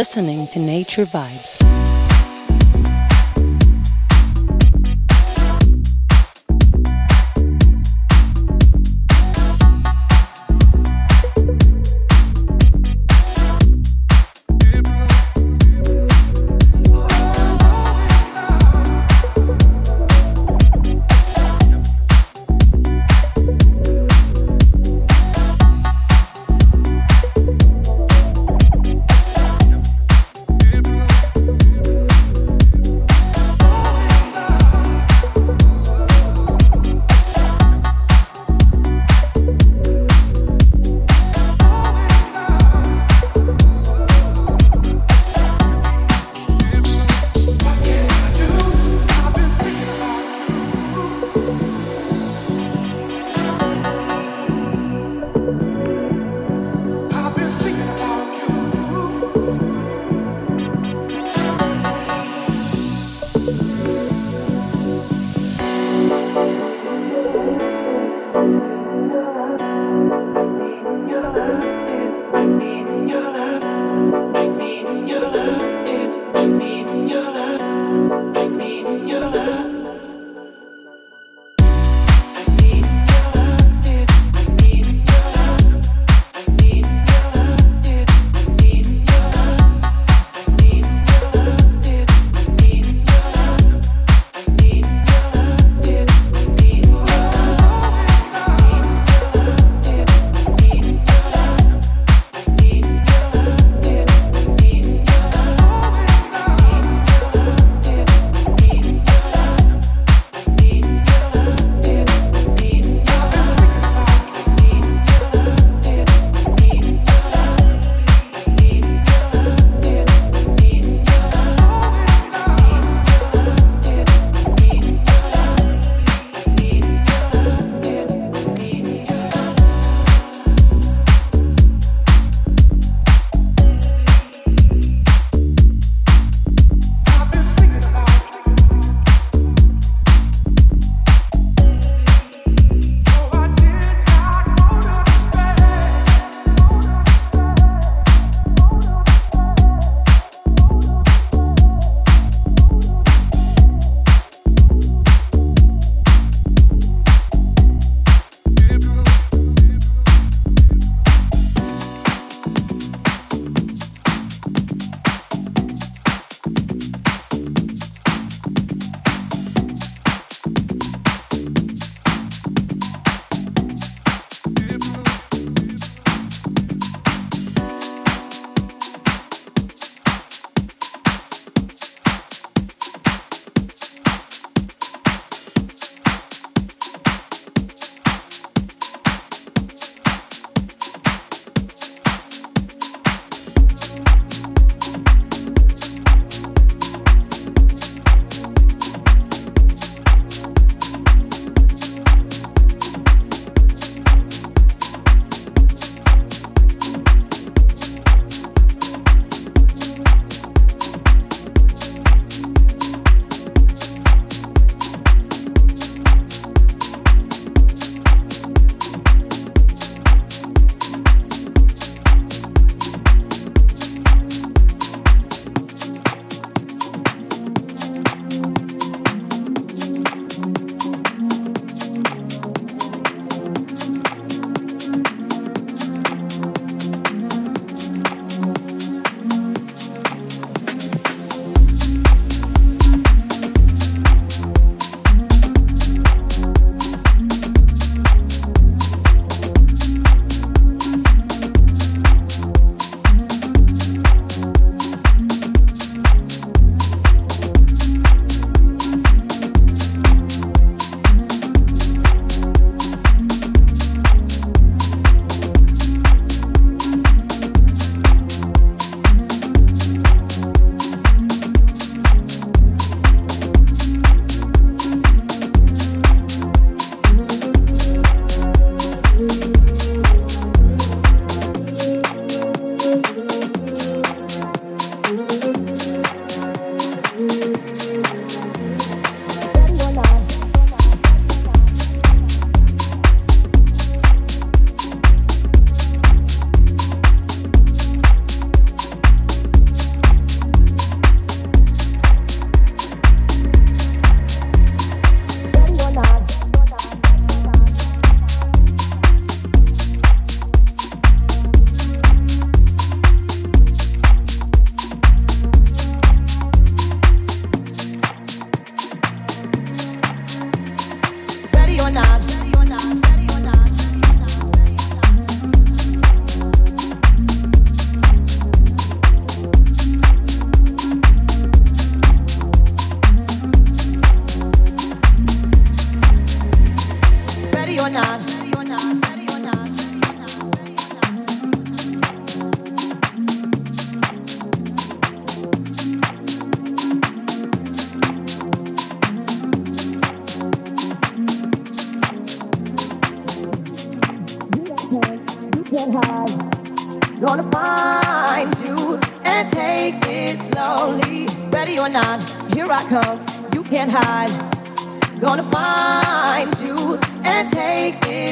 Listening to Nature Vibes.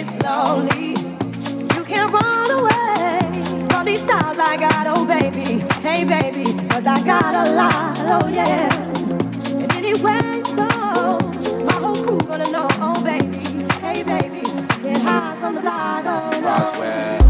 slowly. You can run away from these stars I got, oh baby. Hey I got a lot, oh yeah. And anyway, my whole crew gonna know, oh baby. Hey baby, from the. Oh, oh. Roswell.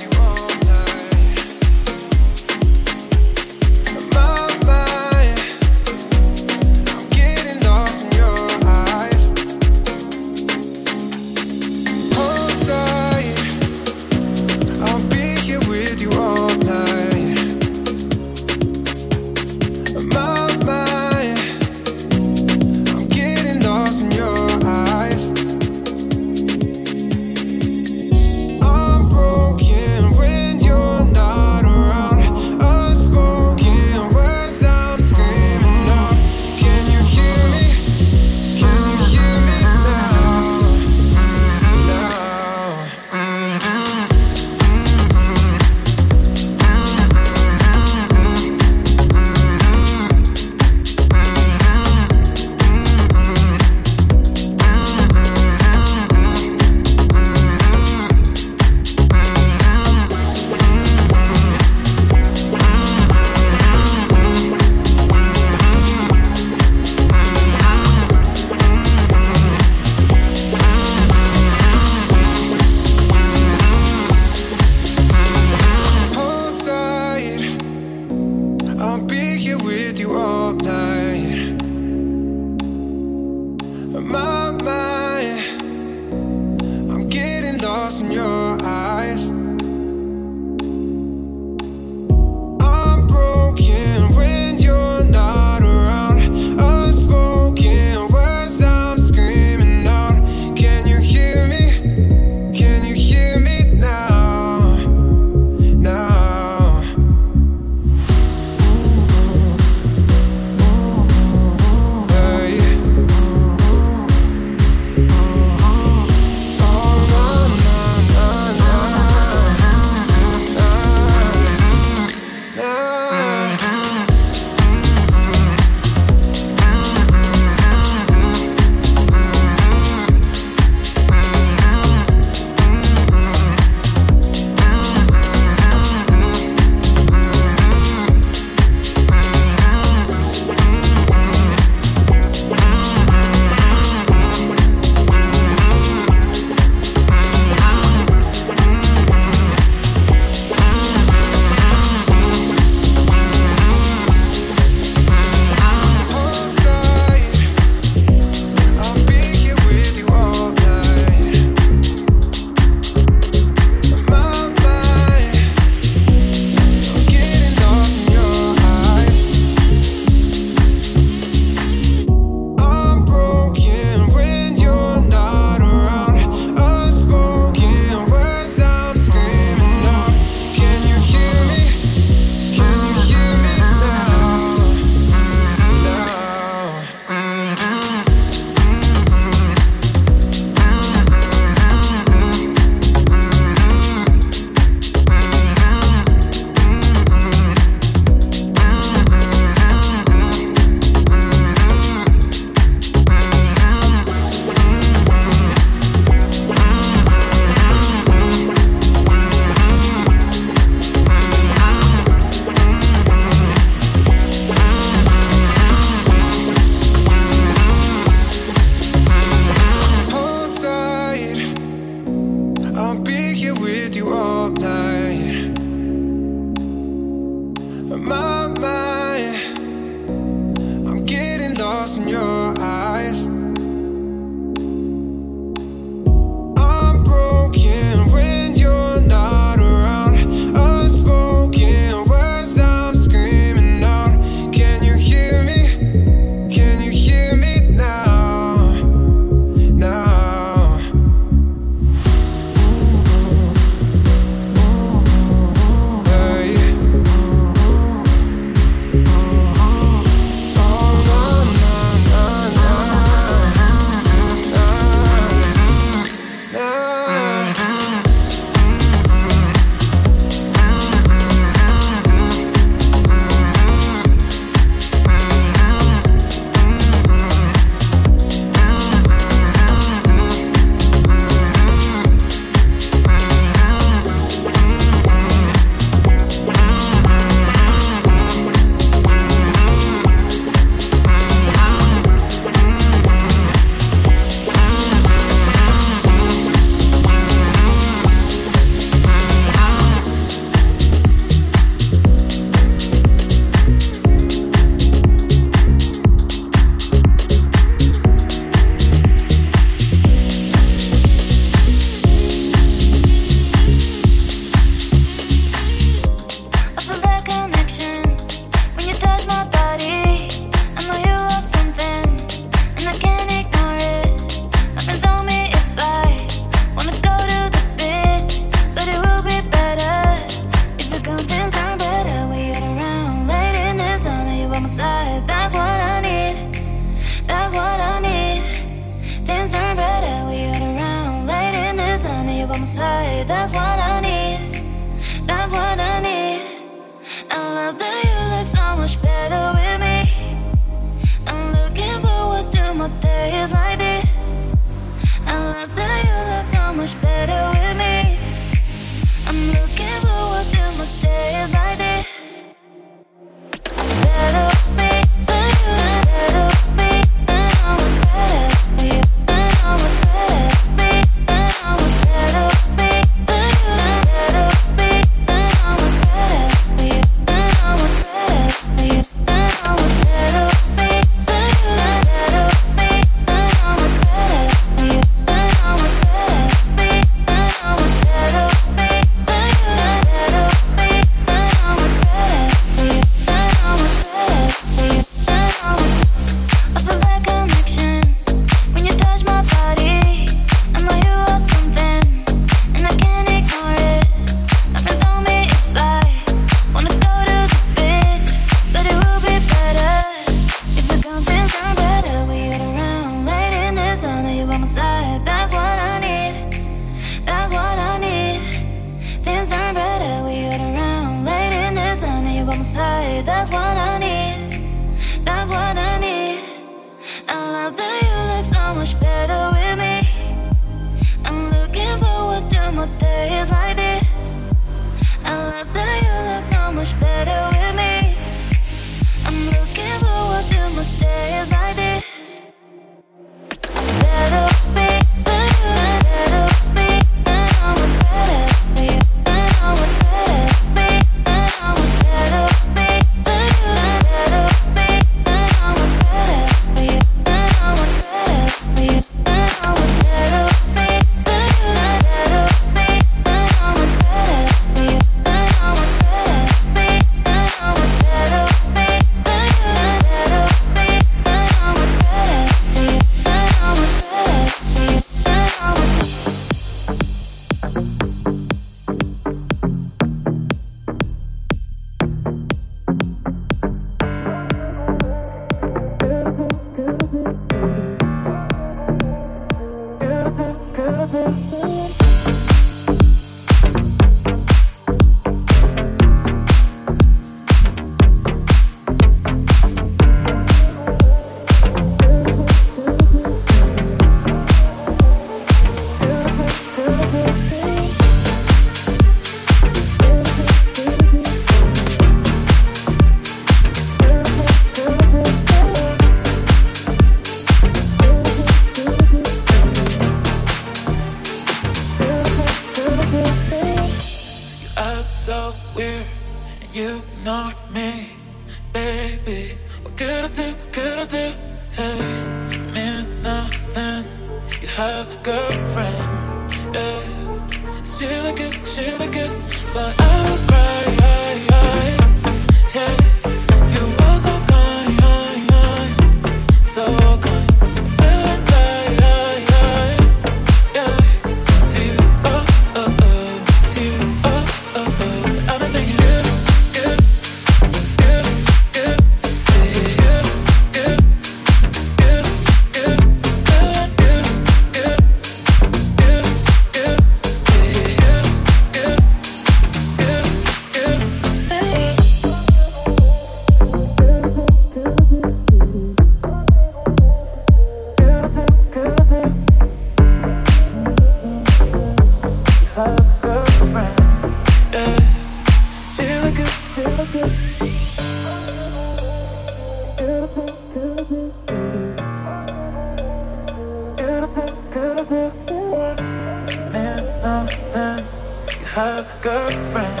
have a girlfriend.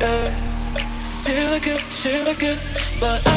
Yeah. She look good, she look good, but. I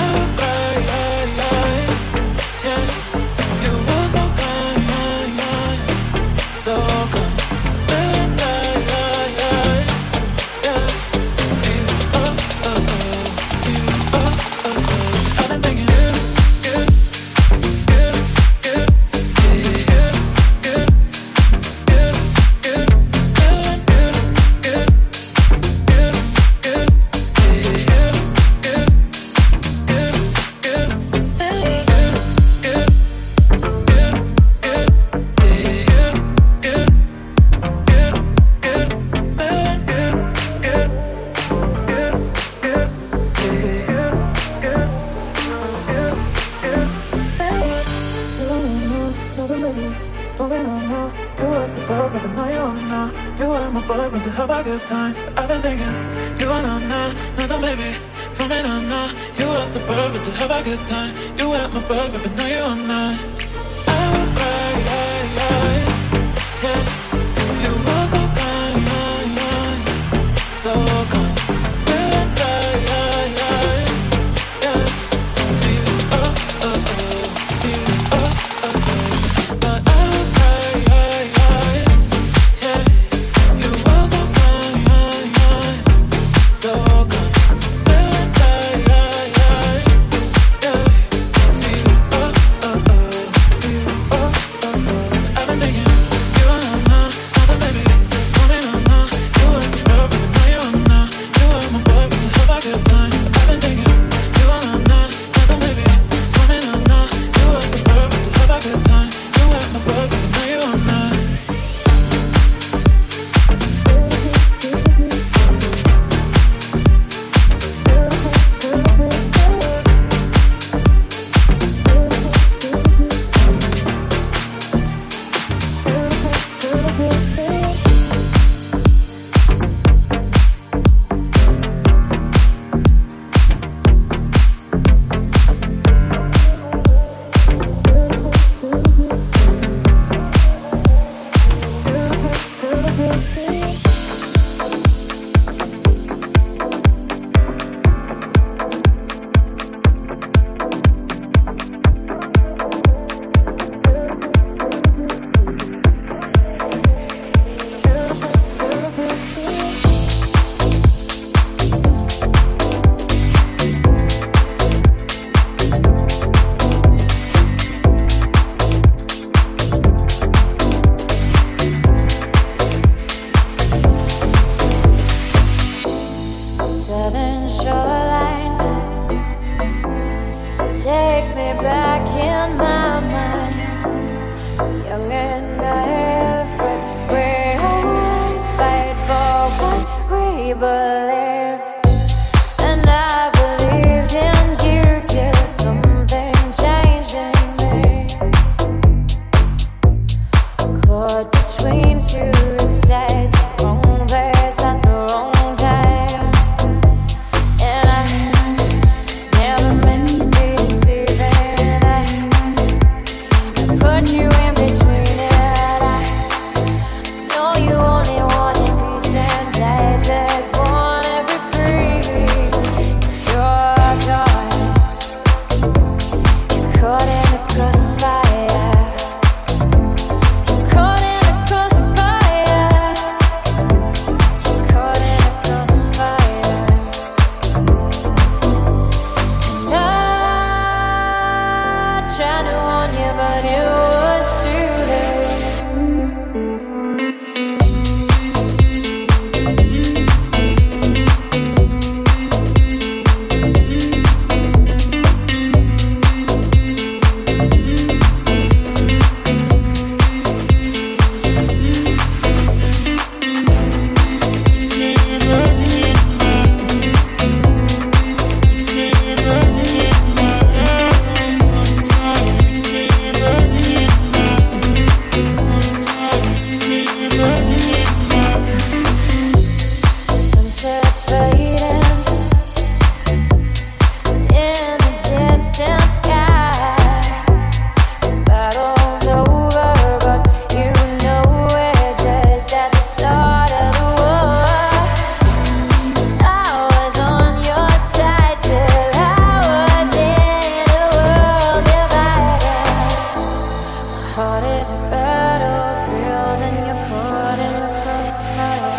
is a battlefield and you're caught in the crossfire.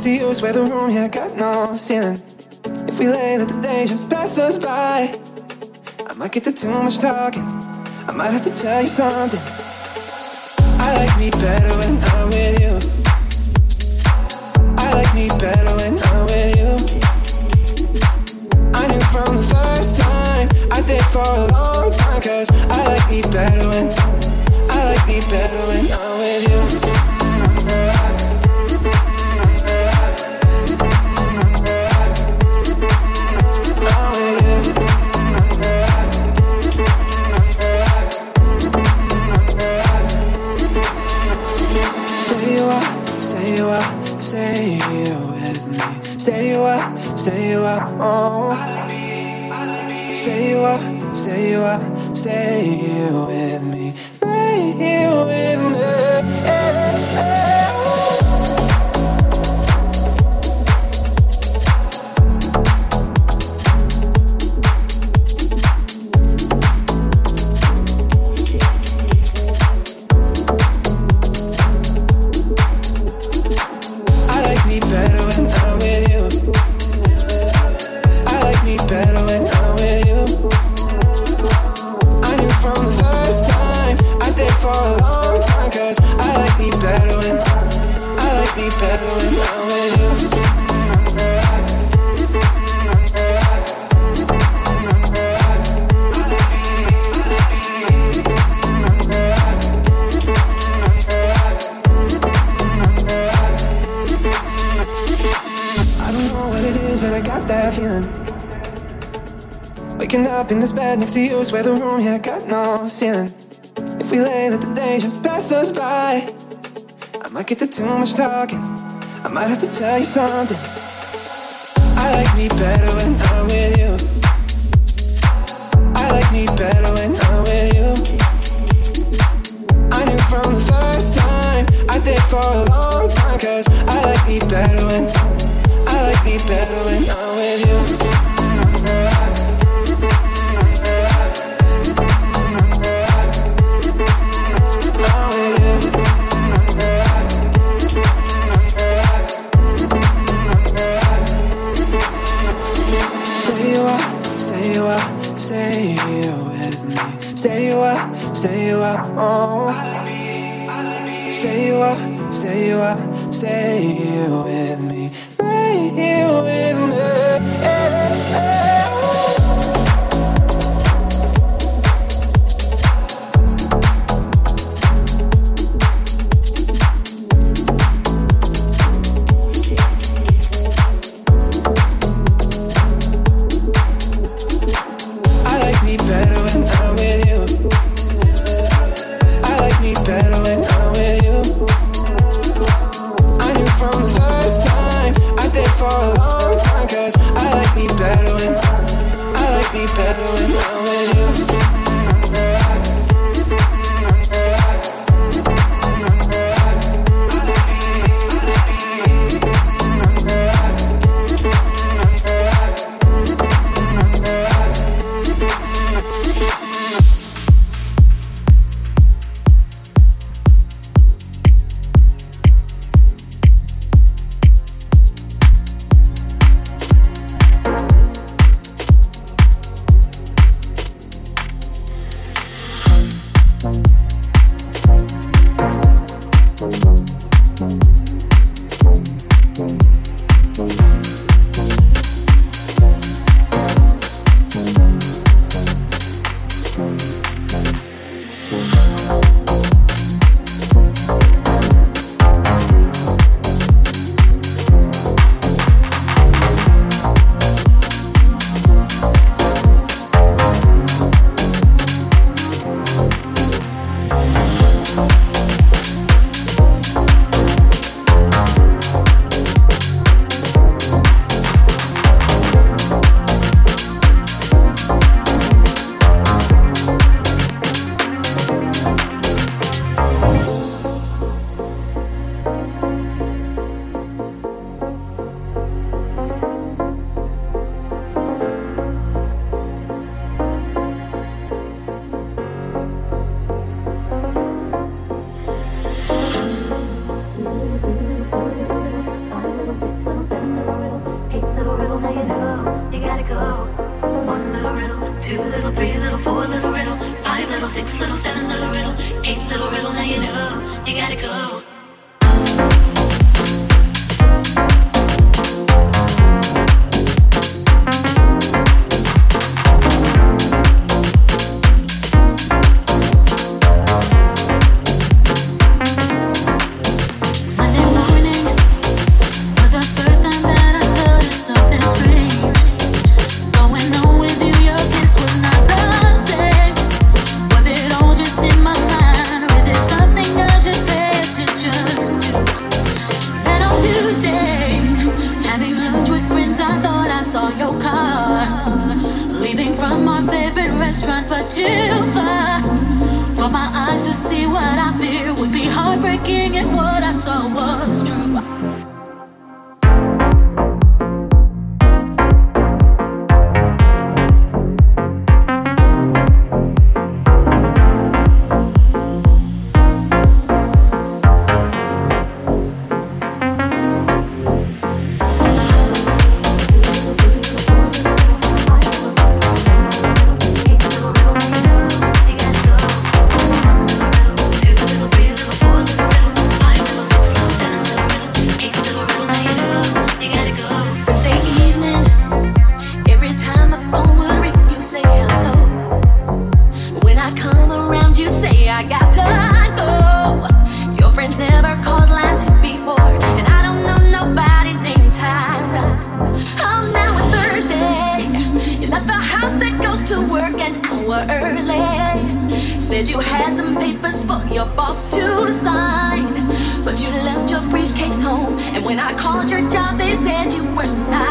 Next to you, swear the room, yeah, got no ceiling. If we lay, let the day just pass us by. I might get to too much talking. I might have to tell you something. I like me better next to you, swear the room, yeah, got no ceiling. If we lay, let the day just pass us by. I might get to too much talking. I might have to tell you something. I like me better when I'm with you. I like me better when I'm with you. I knew from the first time I stayed for a long time, cause I like me better when I like me better when I'm with you. You oh. Stay you up, stay you up, stay here with your boss to sign. But you left your briefcase home, and when I called your job, they said you were not.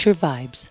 Nature Vibes.